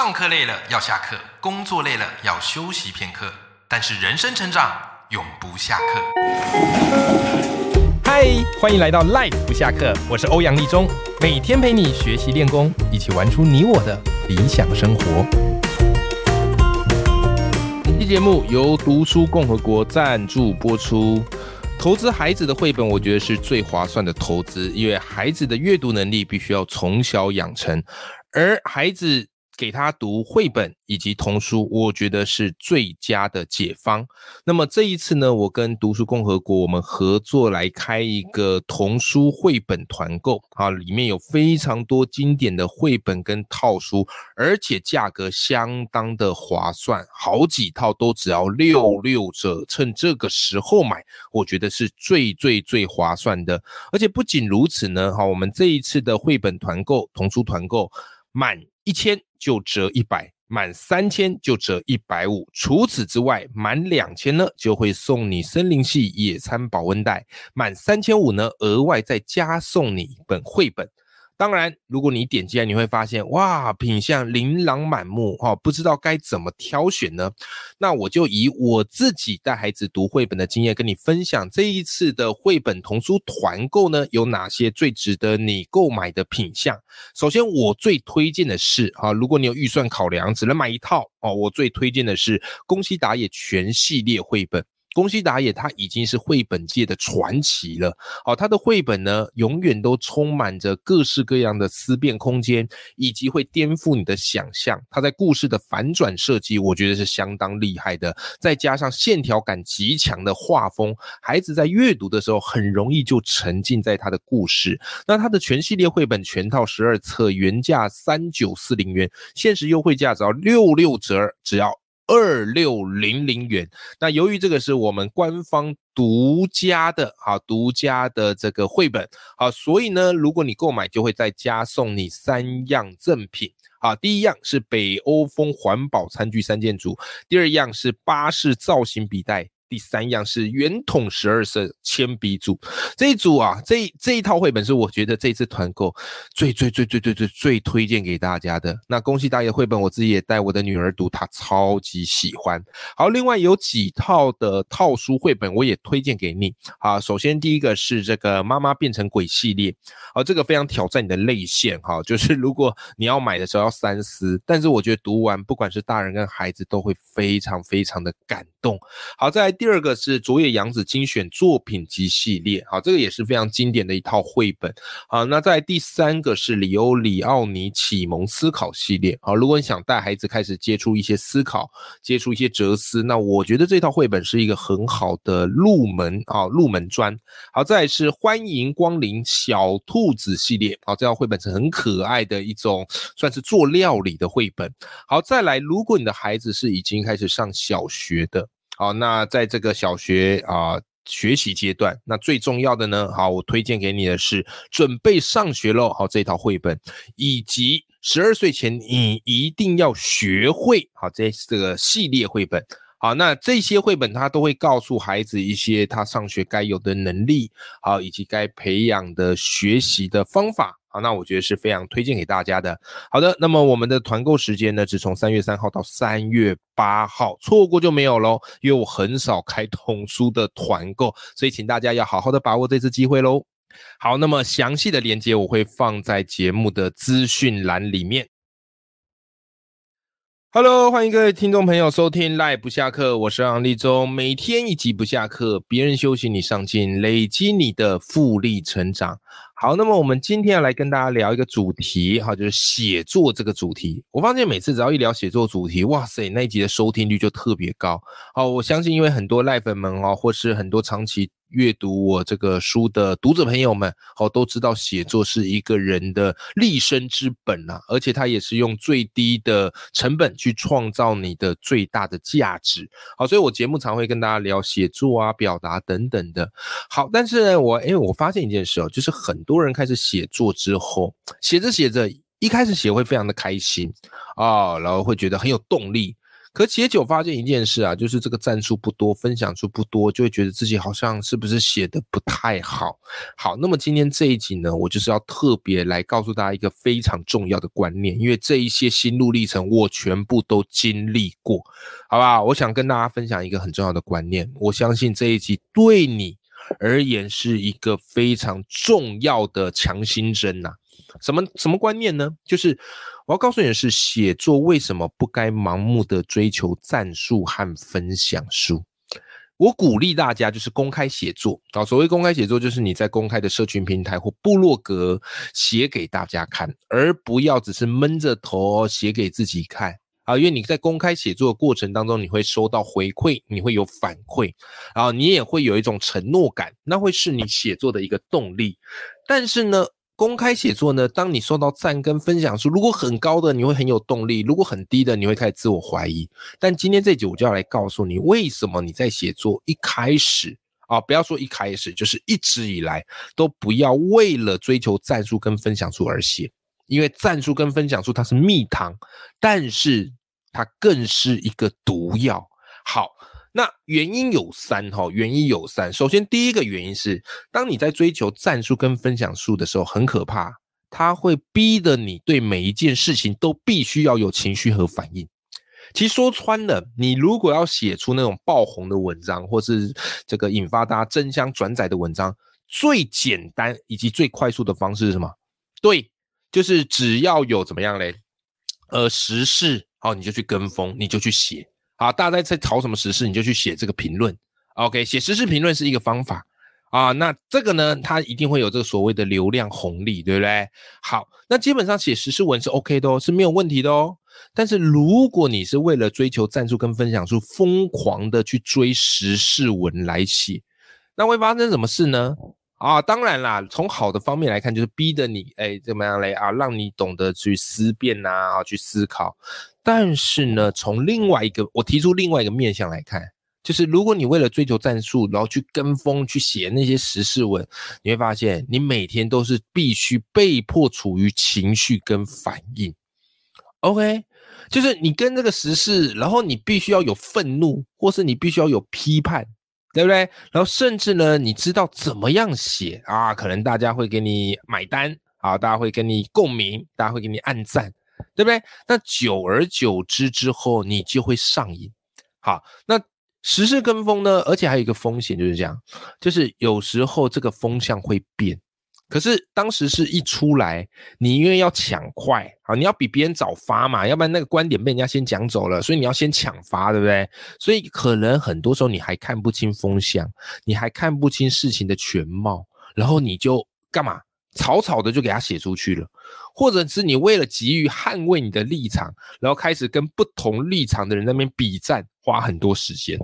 上课累了要下课，工作累了要休息片刻，但是人生成长永不下课。嗨，欢迎来到 Life 不下课，我是欧阳立中，每天陪你学习练功，一起玩出你我的理想生活。本期节目由读书共和国赞助播出。投资孩子的绘本，我觉得是最划算的投资，因为孩子的阅读能力必须要从小养成，而孩子。给他读绘本以及童书，我觉得是最佳的解方。那么这一次呢，我跟读书共和国我们合作来开一个童书绘本团购啊，里面有非常多经典的绘本跟套书，而且价格相当的划算，好几套都只要六六折。趁这个时候买，我觉得是最最最划算的。而且不仅如此呢，哈，我们这一次的绘本团购、童书团购满一千。就折一百，满三千就折一百五。除此之外，满两千呢就会送你森林系野餐保温袋，满三千五呢额外再加送你一本绘本。当然，如果你点进来，你会发现哇，品相琳琅满目哈，不知道该怎么挑选呢？那我就以我自己带孩子读绘本的经验，跟你分享这一次的绘本童书团购呢，有哪些最值得你购买的品相。首先，我最推荐的是哈，如果你有预算考量，只能买一套哦，我最推荐的是宫西达也全系列绘本。宫西达也他已经是绘本界的传奇了。好，他的绘本呢，永远都充满着各式各样的思辨空间，以及会颠覆你的想象。他在故事的反转设计，我觉得是相当厉害的。再加上线条感极强的画风，孩子在阅读的时候很容易就沉浸在他的故事。那他的全系列绘本全套十二册，原价三九四零元，限时优惠价只要六六折，只要。二六零零元。那由于这个是我们官方独家的，啊独家的这个绘本，好，所以呢，如果你购买，就会再加送你三样赠品。好，第一样是北欧风环保餐具三件组，第二样是巴士造型笔袋。第三样是圆筒十二色铅笔组，这一组啊，这这一套绘本是我觉得这次团购最最最最最最最推荐给大家的。那恭喜大爷绘本，我自己也带我的女儿读，她超级喜欢。好，另外有几套的套书绘本我也推荐给你。好，首先第一个是这个妈妈变成鬼系列，好，这个非常挑战你的泪腺哈，就是如果你要买的时候要三思，但是我觉得读完不管是大人跟孩子都会非常非常的感动。好，再来第二个是佐野洋子精选作品集系列，好，这个也是非常经典的一套绘本。好，那在第三个是里欧里奥尼启蒙思考系列。好，如果你想带孩子开始接触一些思考，接触一些哲思，那我觉得这套绘本是一个很好的入门啊，入门砖。好，再来是欢迎光临小兔子系列。好，这套绘本是很可爱的一种，算是做料理的绘本。好，再来，如果你的孩子是已经开始上小学的。好，那在这个小学啊学习阶段，那最重要的呢，好，我推荐给你的是准备上学喽。好，这套绘本，以及十二岁前你一定要学会好这这个系列绘本。好，那这些绘本它都会告诉孩子一些他上学该有的能力，好，以及该培养的学习的方法。好，那我觉得是非常推荐给大家的。好的，那么我们的团购时间呢，是从三月三号到三月八号，错过就没有喽。因为我很少开童书的团购，所以请大家要好好的把握这次机会喽。好，那么详细的链接我会放在节目的资讯栏里面。Hello，欢迎各位听众朋友收听《赖不下课》，我是杨立忠，每天一集不下课，别人休息你上进，累积你的复利成长。好，那么我们今天要来跟大家聊一个主题，哈，就是写作这个主题。我发现每次只要一聊写作主题，哇塞，那一集的收听率就特别高。好，我相信因为很多赖粉们哦，或是很多长期。阅读我这个书的读者朋友们，好都知道写作是一个人的立身之本啊，而且它也是用最低的成本去创造你的最大的价值。好，所以我节目常会跟大家聊写作啊、表达等等的。好，但是呢，我因为，我发现一件事哦，就是很多人开始写作之后，写着写着，一开始写会非常的开心啊，然后会觉得很有动力。可写久发现一件事啊，就是这个赞数不多，分享数不多，就会觉得自己好像是不是写的不太好。好，那么今天这一集呢，我就是要特别来告诉大家一个非常重要的观念，因为这一些心路历程我全部都经历过，好吧？我想跟大家分享一个很重要的观念，我相信这一集对你而言是一个非常重要的强心针呐。什么什么观念呢？就是我要告诉你的是，写作为什么不该盲目的追求赞数和分享数？我鼓励大家就是公开写作啊。所谓公开写作，就是你在公开的社群平台或部落格写给大家看，而不要只是闷着头写给自己看啊。因为你在公开写作的过程当中，你会收到回馈，你会有反馈，然后你也会有一种承诺感，那会是你写作的一个动力。但是呢？公开写作呢？当你受到赞跟分享数如果很高的，你会很有动力；如果很低的，你会开始自我怀疑。但今天这集我就要来告诉你，为什么你在写作一开始啊，不要说一开始，就是一直以来都不要为了追求赞数跟分享数而写，因为赞数跟分享数它是蜜糖，但是它更是一个毒药。好。那原因有三哈，原因有三。首先，第一个原因是，当你在追求赞数跟分享数的时候，很可怕，它会逼得你对每一件事情都必须要有情绪和反应。其实说穿了，你如果要写出那种爆红的文章，或是这个引发大家争相转载的文章，最简单以及最快速的方式是什么？对，就是只要有怎么样嘞？呃，时事好，你就去跟风，你就去写。好，大家在炒什么时事，你就去写这个评论。OK，写时事评论是一个方法啊。那这个呢，它一定会有这个所谓的流量红利，对不对？好，那基本上写时事文是 OK 的哦，是没有问题的哦。但是如果你是为了追求赞助跟分享数，疯狂的去追时事文来写，那会发生什么事呢？啊，当然啦，从好的方面来看，就是逼得你，哎，怎么样嘞？啊，让你懂得去思辨呐，啊，去思考。但是呢，从另外一个，我提出另外一个面向来看，就是如果你为了追求战术，然后去跟风去写那些时事文，你会发现，你每天都是必须被迫处于情绪跟反应。OK，就是你跟这个时事，然后你必须要有愤怒，或是你必须要有批判。对不对？然后甚至呢，你知道怎么样写啊？可能大家会给你买单啊，大家会跟你共鸣，大家会给你按赞，对不对？那久而久之之后，你就会上瘾。好，那时事跟风呢？而且还有一个风险就是这样，就是有时候这个风向会变。可是当时是一出来，你因为要抢快啊，你要比别人早发嘛，要不然那个观点被人家先讲走了，所以你要先抢发，对不对？所以可能很多时候你还看不清风向，你还看不清事情的全貌，然后你就干嘛？草草的就给他写出去了，或者是你为了急于捍卫你的立场，然后开始跟不同立场的人那边比战，花很多时间。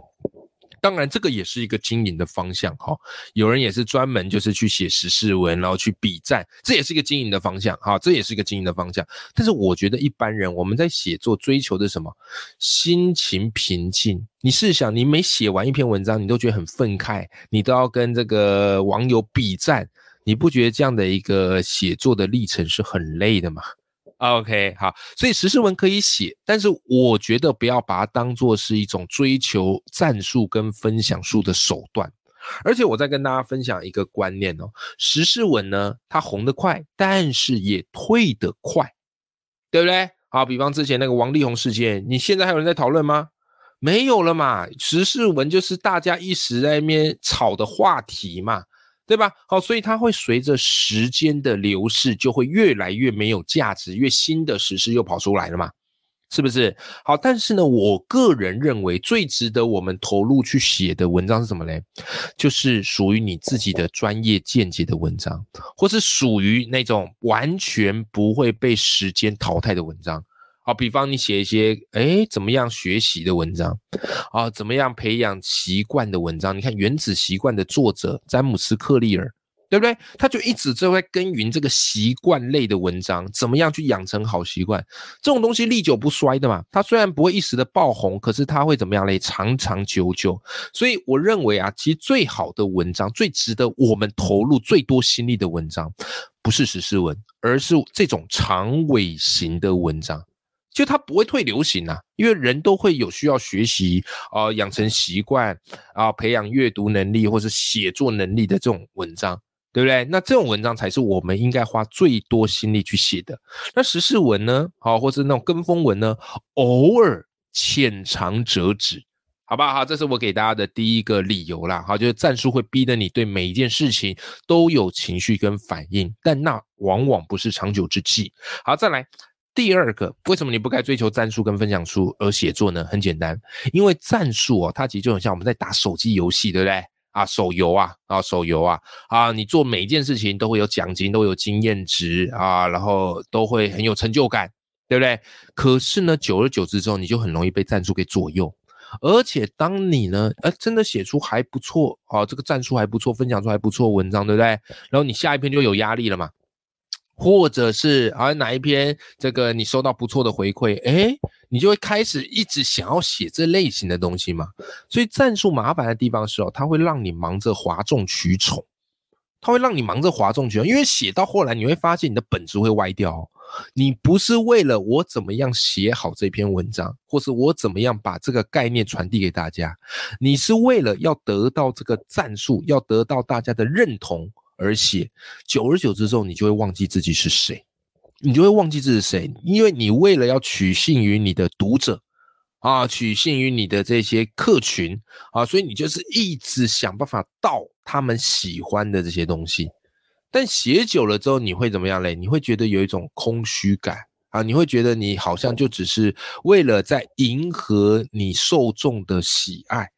当然，这个也是一个经营的方向哈。有人也是专门就是去写时事文，然后去比战，这也是一个经营的方向哈。这也是一个经营的方向。但是我觉得一般人我们在写作追求的什么？心情平静。你试想，你每写完一篇文章，你都觉得很愤慨，你都要跟这个网友比战，你不觉得这样的一个写作的历程是很累的吗？OK，好，所以时事文可以写，但是我觉得不要把它当做是一种追求战术跟分享数的手段。而且我再跟大家分享一个观念哦，时事文呢，它红得快，但是也退得快，对不对？好，比方之前那个王力宏事件，你现在还有人在讨论吗？没有了嘛，时事文就是大家一时在那边炒的话题嘛。对吧？好，所以它会随着时间的流逝，就会越来越没有价值，越新的时事又跑出来了嘛，是不是？好，但是呢，我个人认为最值得我们投入去写的文章是什么嘞？就是属于你自己的专业见解的文章，或是属于那种完全不会被时间淘汰的文章。好，比方你写一些，哎，怎么样学习的文章，啊，怎么样培养习惯的文章？你看《原子习惯》的作者詹姆斯·克利尔，对不对？他就一直在在耕耘这个习惯类的文章，怎么样去养成好习惯？这种东西历久不衰的嘛。它虽然不会一时的爆红，可是它会怎么样嘞？长长久久。所以我认为啊，其实最好的文章，最值得我们投入最多心力的文章，不是时事文，而是这种长尾型的文章。就它不会退流行啊，因为人都会有需要学习啊，养成习惯啊，培养阅读能力或者写作能力的这种文章，对不对？那这种文章才是我们应该花最多心力去写的。那时事文呢？好，或者那种跟风文呢？偶尔浅尝辄止，好不好？好，这是我给大家的第一个理由啦。好，就是战术会逼得你对每一件事情都有情绪跟反应，但那往往不是长久之计。好，再来。第二个，为什么你不该追求战术跟分享书而写作呢？很简单，因为战术哦，它其实就很像我们在打手机游戏，对不对？啊，手游啊，啊，手游啊，啊，你做每一件事情都会有奖金，都有经验值啊，然后都会很有成就感，对不对？可是呢，久而久之之后，你就很容易被战术给左右，而且当你呢，呃，真的写出还不错啊，这个战术还不错，分享出还不错文章，对不对？然后你下一篇就有压力了嘛。或者是啊哪一篇这个你收到不错的回馈，哎，你就会开始一直想要写这类型的东西嘛。所以战术麻烦的地方是哦，它会让你忙着哗众取宠，它会让你忙着哗众取宠，因为写到后来你会发现你的本质会歪掉。你不是为了我怎么样写好这篇文章，或是我怎么样把这个概念传递给大家，你是为了要得到这个战术，要得到大家的认同。而写，久而久之之后，你就会忘记自己是谁，你就会忘记自己是谁，因为你为了要取信于你的读者啊，取信于你的这些客群啊，所以你就是一直想办法盗他们喜欢的这些东西。但写久了之后，你会怎么样嘞？你会觉得有一种空虚感啊，你会觉得你好像就只是为了在迎合你受众的喜爱。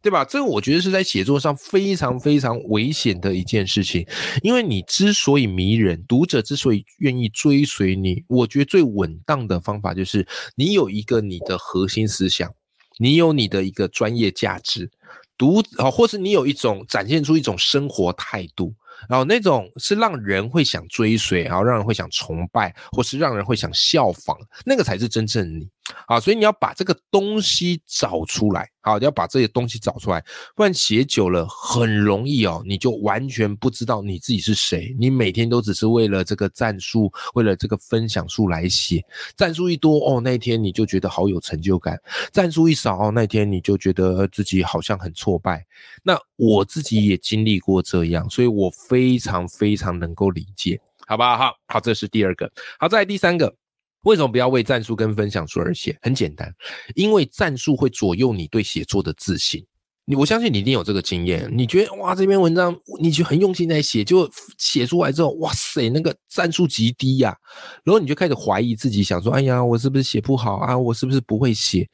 对吧？这个我觉得是在写作上非常非常危险的一件事情，因为你之所以迷人，读者之所以愿意追随你，我觉得最稳当的方法就是你有一个你的核心思想，你有你的一个专业价值，读啊，或是你有一种展现出一种生活态度。然后那种是让人会想追随，然后让人会想崇拜，或是让人会想效仿，那个才是真正你啊！所以你要把这个东西找出来，好，要把这些东西找出来，不然写久了很容易哦，你就完全不知道你自己是谁。你每天都只是为了这个战术，为了这个分享数来写，战术一多哦，那天你就觉得好有成就感；战术一少哦，那天你就觉得自己好像很挫败。那我自己也经历过这样，所以我。非常非常能够理解，好不好？好，好，这是第二个。好，再来第三个，为什么不要为战术跟分享书而写？很简单，因为战术会左右你对写作的自信。你，我相信你一定有这个经验。你觉得哇，这篇文章你就很用心在写，就写出来之后，哇塞，那个战术极低呀。然后你就开始怀疑自己，想说，哎呀，我是不是写不好啊？我是不是不会写？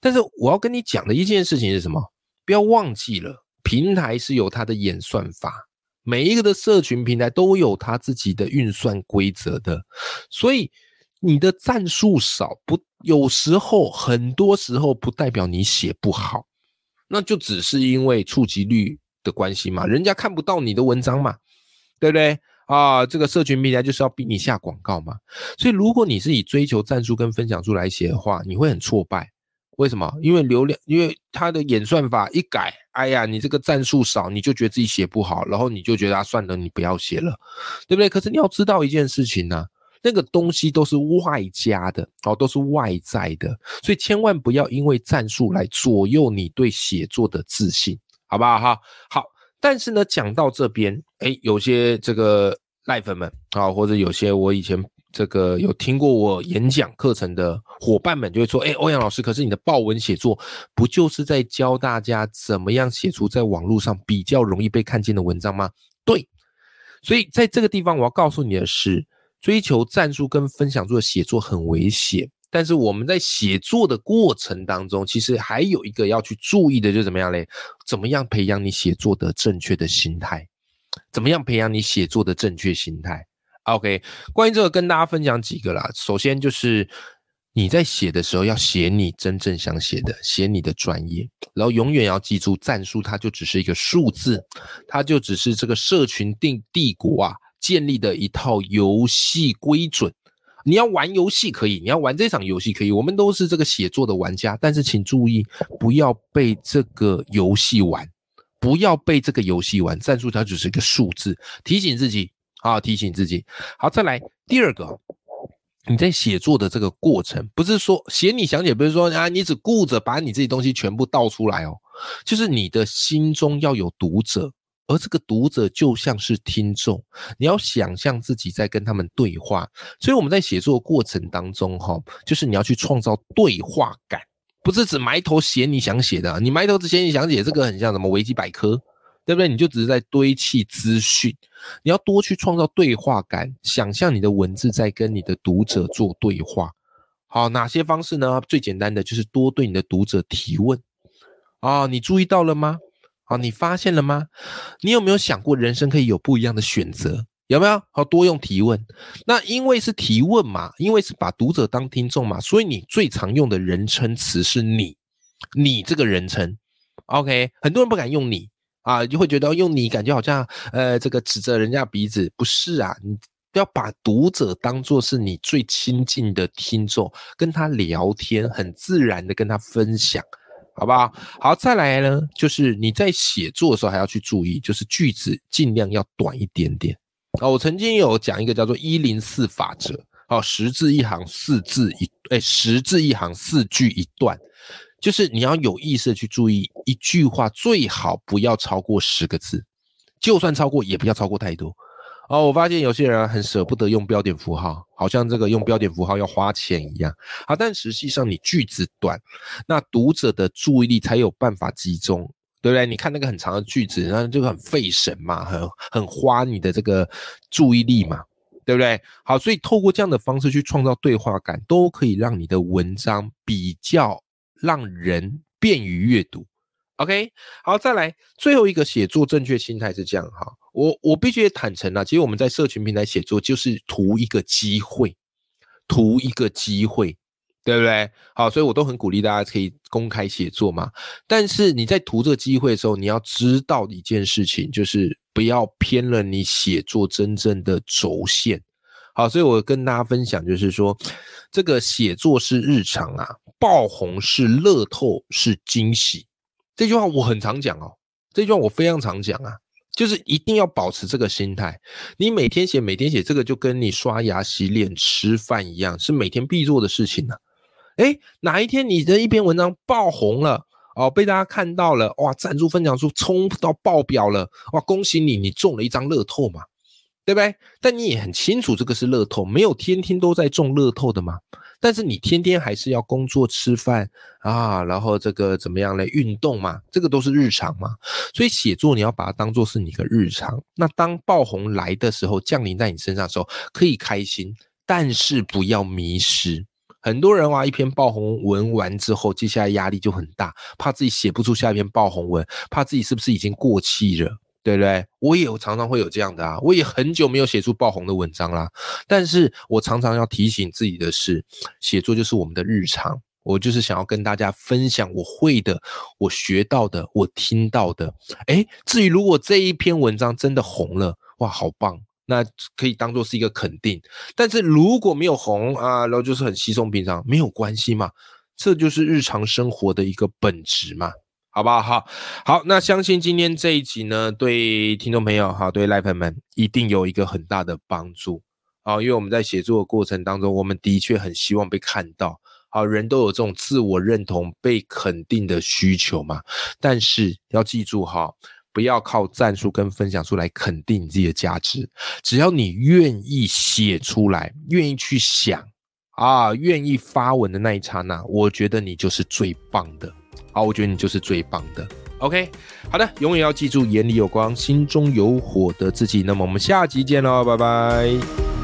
但是我要跟你讲的一件事情是什么？不要忘记了，平台是有它的演算法。每一个的社群平台都有它自己的运算规则的，所以你的战术少不，有时候很多时候不代表你写不好，那就只是因为触及率的关系嘛，人家看不到你的文章嘛，对不对啊？这个社群平台就是要逼你下广告嘛，所以如果你是以追求战术跟分享出来写的话，你会很挫败。为什么？因为流量，因为它的演算法一改，哎呀，你这个战术少，你就觉得自己写不好，然后你就觉得啊，算了，你不要写了，对不对？可是你要知道一件事情呢，那个东西都是外加的哦，都是外在的，所以千万不要因为战术来左右你对写作的自信，好不好？哈，好。但是呢，讲到这边，哎，有些这个赖粉们啊，或者有些我以前。这个有听过我演讲课程的伙伴们就会说：“哎，欧阳老师，可是你的报文写作不就是在教大家怎么样写出在网络上比较容易被看见的文章吗？”对，所以在这个地方我要告诉你的是，追求战术跟分享做写作很危险。但是我们在写作的过程当中，其实还有一个要去注意的，就是怎么样嘞？怎么样培养你写作的正确的心态？怎么样培养你写作的正确心态？OK，关于这个跟大家分享几个啦。首先就是你在写的时候要写你真正想写的，写你的专业，然后永远要记住战术，它就只是一个数字，它就只是这个社群定帝国啊建立的一套游戏规准。你要玩游戏可以，你要玩这场游戏可以，我们都是这个写作的玩家，但是请注意不要被这个游戏玩，不要被这个游戏玩。战术它只是一个数字，提醒自己。好，提醒自己。好，再来第二个，你在写作的这个过程，不是说写你想写，不是说啊，你只顾着把你自己东西全部倒出来哦，就是你的心中要有读者，而这个读者就像是听众，你要想象自己在跟他们对话。所以我们在写作过程当中，哈，就是你要去创造对话感，不是只埋头写你想写的，你埋头只写你想写，这个很像什么维基百科。对不对？你就只是在堆砌资讯，你要多去创造对话感，想象你的文字在跟你的读者做对话。好，哪些方式呢？最简单的就是多对你的读者提问。啊，你注意到了吗？好，你发现了吗？你有没有想过人生可以有不一样的选择？有没有？好，多用提问。那因为是提问嘛，因为是把读者当听众嘛，所以你最常用的人称词是你，你这个人称。OK，很多人不敢用你。啊，就会觉得用你感觉好像，呃，这个指着人家鼻子，不是啊？你要把读者当做是你最亲近的听众，跟他聊天，很自然的跟他分享，好不好？好，再来呢，就是你在写作的时候还要去注意，就是句子尽量要短一点点。啊，我曾经有讲一个叫做一零四法则，哦，十字一行，四字一，哎，十字一行，四句一段。就是你要有意识的去注意一句话，最好不要超过十个字，就算超过也不要超过太多。哦，我发现有些人很舍不得用标点符号，好像这个用标点符号要花钱一样。好，但实际上你句子短，那读者的注意力才有办法集中，对不对？你看那个很长的句子，那就很费神嘛，很很花你的这个注意力嘛，对不对？好，所以透过这样的方式去创造对话感，都可以让你的文章比较。让人便于阅读，OK，好，再来最后一个写作正确心态是这样哈，我我必须坦诚啊，其实我们在社群平台写作就是图一个机会，图一个机会，对不对？好，所以我都很鼓励大家可以公开写作嘛。但是你在图这个机会的时候，你要知道一件事情，就是不要偏了你写作真正的轴线。好，所以我跟大家分享，就是说，这个写作是日常啊，爆红是乐透，是惊喜。这句话我很常讲哦，这句话我非常常讲啊，就是一定要保持这个心态。你每天写，每天写，这个就跟你刷牙、洗脸、吃饭一样，是每天必做的事情呢。哎，哪一天你的一篇文章爆红了哦，被大家看到了，哇，赞助分享数冲到爆表了，哇，恭喜你，你中了一张乐透嘛。对不对？但你也很清楚，这个是乐透，没有天天都在中乐透的嘛。但是你天天还是要工作、吃饭啊，然后这个怎么样来运动嘛？这个都是日常嘛。所以写作你要把它当做是你的日常。那当爆红来的时候，降临在你身上的时候，可以开心，但是不要迷失。很多人哇，一篇爆红文完之后，接下来压力就很大，怕自己写不出下一篇爆红文，怕自己是不是已经过气了。对不对？我也常常会有这样的啊，我也很久没有写出爆红的文章啦。但是我常常要提醒自己的是，写作就是我们的日常，我就是想要跟大家分享我会的、我学到的、我听到的。哎，至于如果这一篇文章真的红了，哇，好棒，那可以当做是一个肯定。但是如果没有红啊，然后就是很稀松平常，没有关系嘛，这就是日常生活的一个本质嘛。好不好？好，好，那相信今天这一集呢，对听众朋友哈，对赖粉们一定有一个很大的帮助啊！因为我们在写作的过程当中，我们的确很希望被看到，好，人都有这种自我认同、被肯定的需求嘛。但是要记住哈，不要靠战术跟分享出来肯定你自己的价值，只要你愿意写出来，愿意去想啊，愿意发文的那一刹那，我觉得你就是最棒的。啊，我觉得你就是最棒的。OK，好的，永远要记住眼里有光，心中有火的自己。那么我们下集见喽，拜拜。